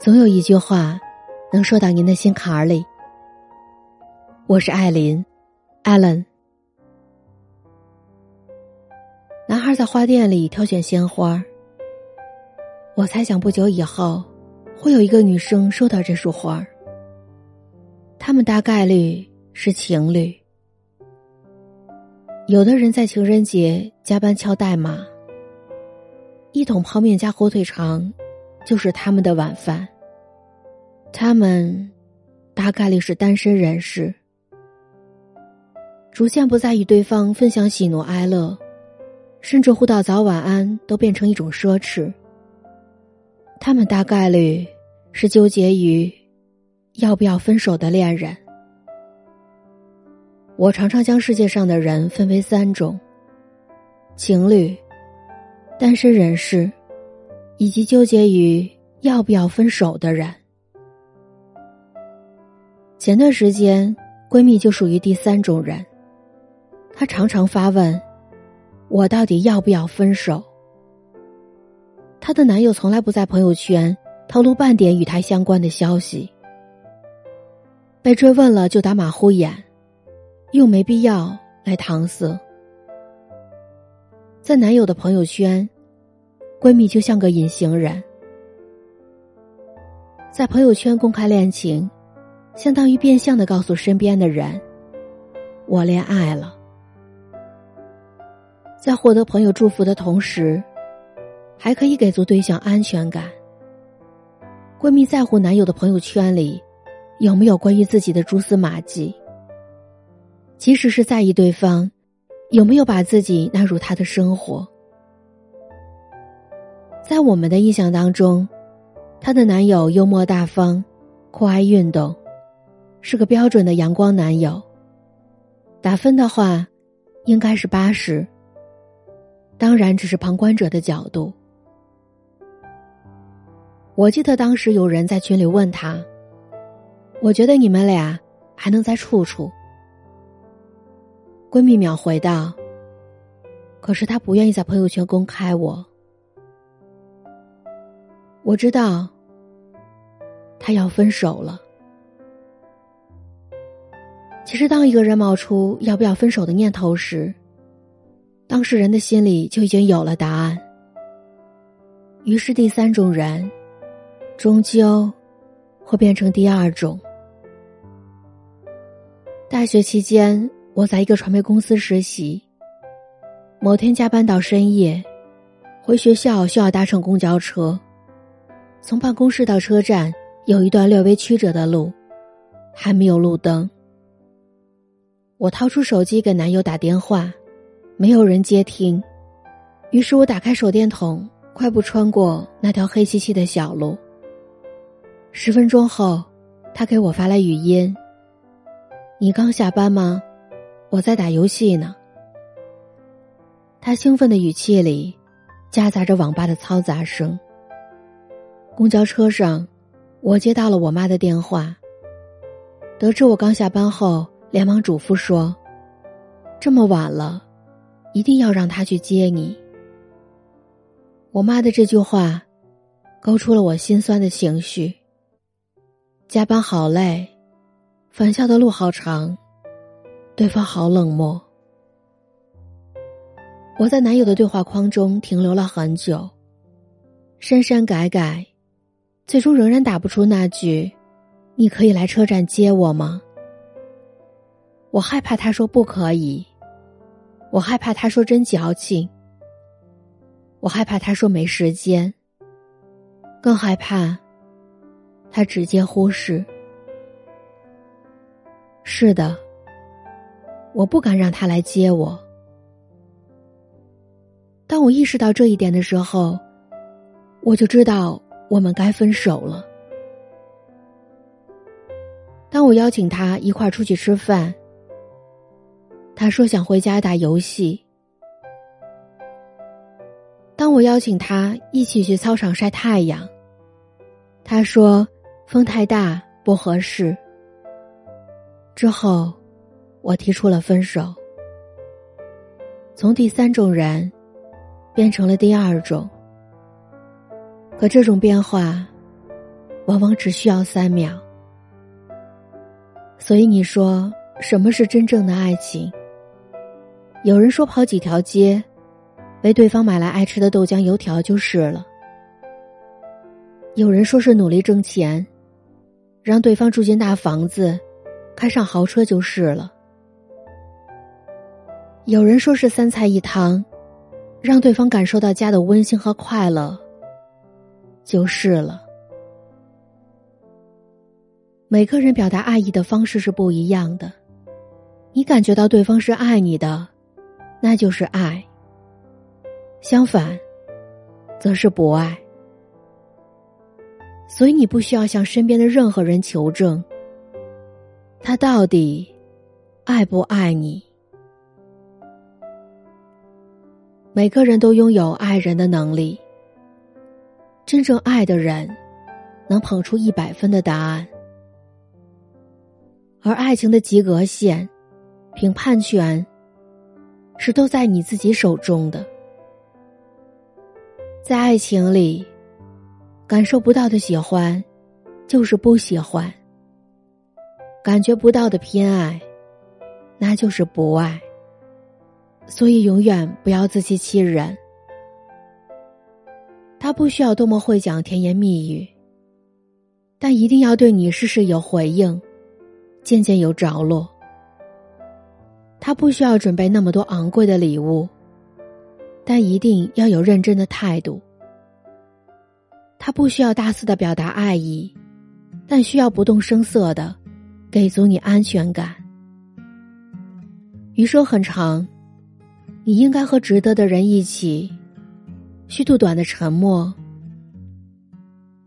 总有一句话，能说到您的心坎儿里。我是艾琳，Allen。男孩在花店里挑选鲜花，我猜想不久以后，会有一个女生收到这束花。他们大概率是情侣。有的人在情人节加班敲代码，一桶泡面加火腿肠。就是他们的晚饭。他们大概率是单身人士，逐渐不再与对方分享喜怒哀乐，甚至互道早晚安都变成一种奢侈。他们大概率是纠结于要不要分手的恋人。我常常将世界上的人分为三种：情侣、单身人士。以及纠结于要不要分手的人。前段时间，闺蜜就属于第三种人。她常常发问：“我到底要不要分手？”她的男友从来不在朋友圈透露半点与她相关的消息，被追问了就打马虎眼，又没必要来搪塞。在男友的朋友圈。闺蜜就像个隐形人，在朋友圈公开恋情，相当于变相的告诉身边的人：“我恋爱了。”在获得朋友祝福的同时，还可以给足对象安全感。闺蜜在乎男友的朋友圈里有没有关于自己的蛛丝马迹，即使是在意对方有没有把自己纳入他的生活。在我们的印象当中，她的男友幽默大方，酷爱运动，是个标准的阳光男友。打分的话，应该是八十。当然，只是旁观者的角度。我记得当时有人在群里问他：“我觉得你们俩还能再处处。”闺蜜秒回道：“可是他不愿意在朋友圈公开我。”我知道，他要分手了。其实，当一个人冒出要不要分手的念头时，当事人的心里就已经有了答案。于是，第三种人，终究会变成第二种。大学期间，我在一个传媒公司实习。某天加班到深夜，回学校需要搭乘公交车。从办公室到车站有一段略微曲折的路，还没有路灯。我掏出手机给男友打电话，没有人接听。于是我打开手电筒，快步穿过那条黑漆漆的小路。十分钟后，他给我发来语音：“你刚下班吗？我在打游戏呢。”他兴奋的语气里，夹杂着网吧的嘈杂声。公交车上，我接到了我妈的电话。得知我刚下班后，连忙嘱咐说：“这么晚了，一定要让他去接你。”我妈的这句话，勾出了我心酸的情绪。加班好累，返校的路好长，对方好冷漠。我在男友的对话框中停留了很久，删删改改。最终仍然打不出那句：“你可以来车站接我吗？”我害怕他说不可以，我害怕他说真矫情，我害怕他说没时间，更害怕他直接忽视。是的，我不敢让他来接我。当我意识到这一点的时候，我就知道。我们该分手了。当我邀请他一块出去吃饭，他说想回家打游戏。当我邀请他一起去操场晒太阳，他说风太大不合适。之后，我提出了分手，从第三种人变成了第二种。可这种变化，往往只需要三秒。所以你说什么是真正的爱情？有人说跑几条街，为对方买来爱吃的豆浆油条就是了。有人说是努力挣钱，让对方住进大房子，开上豪车就是了。有人说是三菜一汤，让对方感受到家的温馨和快乐，就是了。每个人表达爱意的方式是不一样的，你感觉到对方是爱你的，那就是爱；相反，则是不爱。所以你不需要向身边的任何人求证，他到底爱不爱你。每个人都拥有爱人的能力。真正爱的人，能捧出一百分的答案。而爱情的及格线、评判权，是都在你自己手中的。在爱情里，感受不到的喜欢，就是不喜欢；感觉不到的偏爱，那就是不爱。所以，永远不要自欺欺人。他不需要多么会讲甜言蜜语，但一定要对你事事有回应，渐渐有着落。他不需要准备那么多昂贵的礼物，但一定要有认真的态度。他不需要大肆的表达爱意，但需要不动声色的给足你安全感。余生很长。你应该和值得的人一起，虚度短的沉默，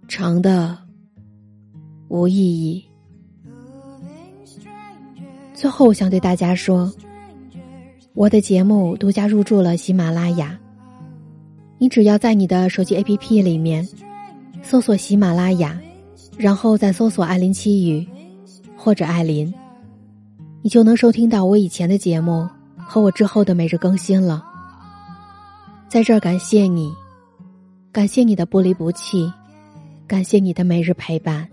长的无意义。最后，我想对大家说，我的节目独家入驻了喜马拉雅。你只要在你的手机 APP 里面搜索喜马拉雅，然后再搜索“艾琳七语”或者“艾琳”，你就能收听到我以前的节目。和我之后的每日更新了，在这儿感谢你，感谢你的不离不弃，感谢你的每日陪伴。